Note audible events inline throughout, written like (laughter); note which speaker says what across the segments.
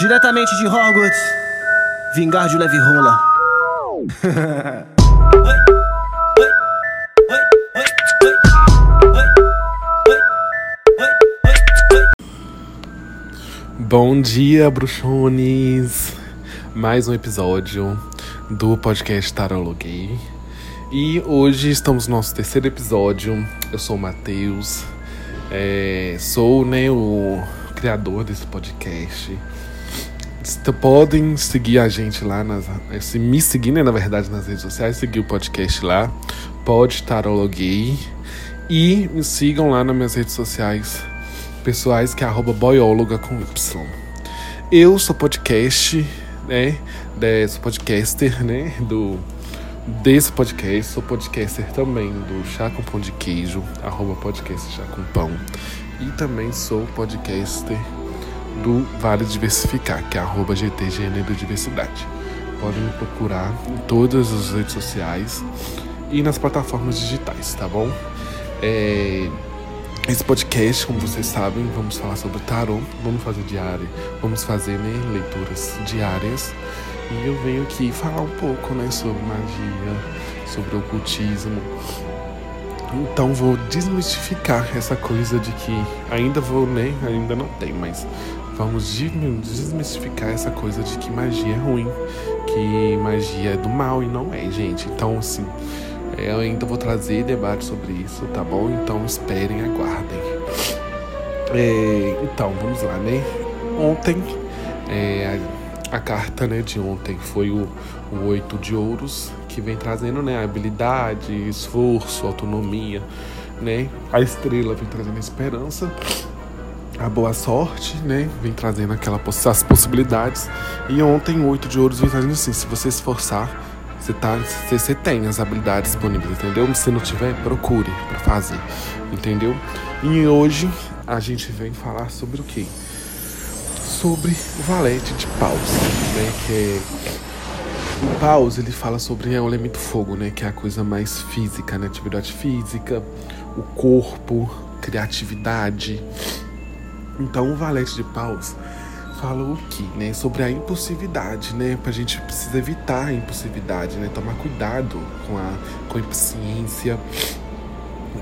Speaker 1: Diretamente de Hogwarts, vingar de leve rola.
Speaker 2: Bom dia, bruxones! Mais um episódio do podcast Tarologuei. E hoje estamos no nosso terceiro episódio. Eu sou o Matheus, é, sou né, o criador desse podcast. Podem seguir a gente lá, nas, se me seguir, né, na verdade, nas redes sociais, seguir o podcast lá, pode Tarologuei. E me sigam lá nas minhas redes sociais pessoais, que é arroba boióloga com Y. Eu sou podcast, né? De, sou podcaster, né? Do, desse podcast. Sou podcaster também do Chá com Pão de Queijo, arroba podcast Chá com Pão. E também sou podcaster do Vale Diversificar, que é arroba GT Gênero Diversidade. Podem me procurar em todas as redes sociais e nas plataformas digitais, tá bom? É, esse podcast, como vocês sabem, vamos falar sobre tarô, vamos fazer diário, vamos fazer né, leituras diárias. E eu venho aqui falar um pouco né, sobre magia, sobre ocultismo. Então vou desmistificar essa coisa de que ainda vou, né? Ainda não tem, mas vamos desmistificar essa coisa de que magia é ruim, que magia é do mal e não é, gente. Então, assim, eu ainda vou trazer debate sobre isso, tá bom? Então esperem, aguardem. É, então, vamos lá, né? Ontem, é, a, a, carta né, de ontem foi o, o oito de ouros, que vem trazendo né, habilidade, esforço, autonomia, né? A estrela vem trazendo esperança a boa sorte, né? Vem trazendo aquela, as possibilidades. E ontem, oito de ouros vem trazendo assim: se você esforçar, você, tá, tem as habilidades disponíveis, entendeu? Se não tiver, procure para fazer, entendeu? E hoje a gente vem falar sobre o quê? Sobre o valete de paus, né? Que é o paus, ele fala sobre é o elemento fogo, né? Que é a coisa mais física, né? Atividade física, o corpo, criatividade. Então, o valete de paus falou o que, né? Sobre a impulsividade, né? Pra gente precisa evitar a impulsividade, né? Tomar cuidado com a, com a impaciência.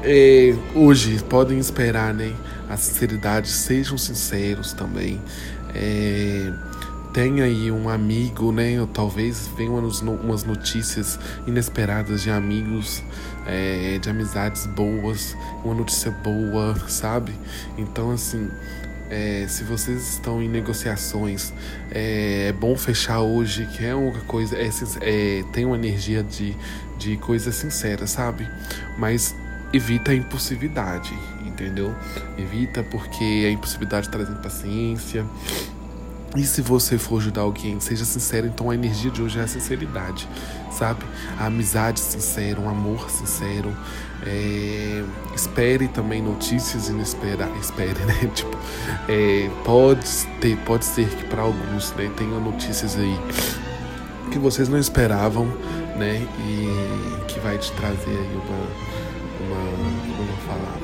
Speaker 2: É, hoje podem esperar, né? A sinceridade, sejam sinceros também. É, tem aí um amigo, né? Ou talvez venham umas notícias inesperadas de amigos, é, de amizades boas, uma notícia boa, sabe? Então, assim, é, se vocês estão em negociações, é, é, bom fechar hoje, que é uma coisa, é, é, tem uma energia de, de coisa sincera, sabe? Mas evita a impulsividade, entendeu? Evita porque a impulsividade traz impaciência. E se você for ajudar alguém, seja sincero, então a energia de hoje é a sinceridade, sabe? A amizade sincera, um amor sincero, é, espere também notícias inesperadas. Espere, (laughs) né? Tipo, é, pode, ter, pode ser que para alguns né, tenham notícias aí que vocês não esperavam, né? E que vai te trazer aí uma. uma como eu vou falar?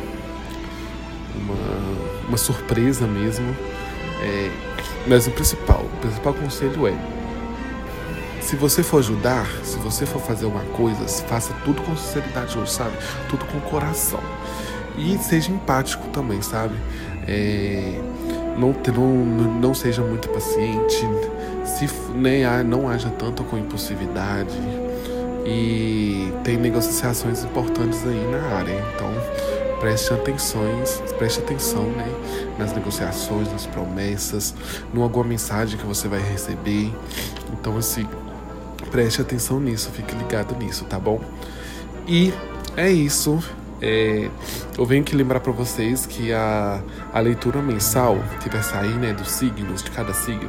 Speaker 2: Uma, uma surpresa mesmo. É, mas o principal, o principal conselho é se você for ajudar, se você for fazer uma coisa, faça tudo com sinceridade hoje, sabe? Tudo com coração. E seja empático também, sabe? É, não, não, não seja muito paciente, se, né, não haja tanto com impulsividade. E tem negociações importantes aí na área. Então preste atenções, preste atenção né, nas negociações, nas promessas, numa alguma mensagem que você vai receber. Então, assim, preste atenção nisso, fique ligado nisso, tá bom? E é isso. É, eu venho aqui lembrar para vocês que a, a leitura mensal que vai sair, né, dos signos, de cada signo,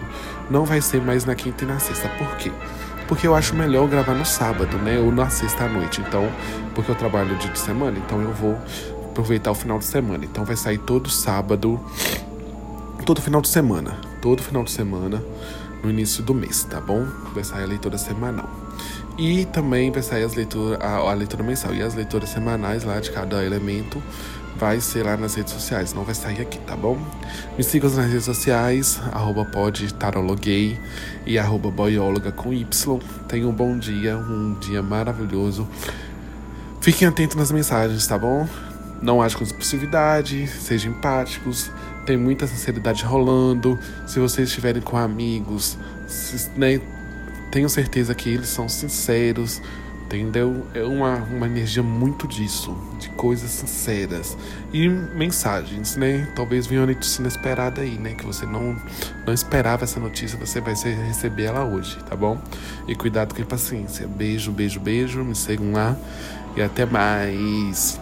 Speaker 2: não vai ser mais na quinta e na sexta. Por quê? Porque eu acho melhor gravar no sábado, né, ou na sexta à noite. Então, porque eu trabalho dia de semana, então eu vou aproveitar o final de semana. Então vai sair todo sábado, todo final de semana, todo final de semana no início do mês, tá bom? Vai sair a leitura semanal. E também vai sair as leitura, a, a leitura mensal e as leituras semanais lá de cada elemento vai ser lá nas redes sociais, não vai sair aqui, tá bom? Me sigam nas redes sociais, arroba podtarologuei e arroba boióloga com Y. Tenham um bom dia, um dia maravilhoso. Fiquem atentos nas mensagens, tá bom? Não haja com expulsividade, sejam empáticos, tem muita sinceridade rolando. Se vocês estiverem com amigos, se, né, tenho certeza que eles são sinceros, entendeu? É uma, uma energia muito disso, de coisas sinceras. E mensagens, né? Talvez venha uma notícia inesperada aí, né? Que você não, não esperava essa notícia, você vai receber ela hoje, tá bom? E cuidado com a paciência. Beijo, beijo, beijo. Me sigam lá e até mais.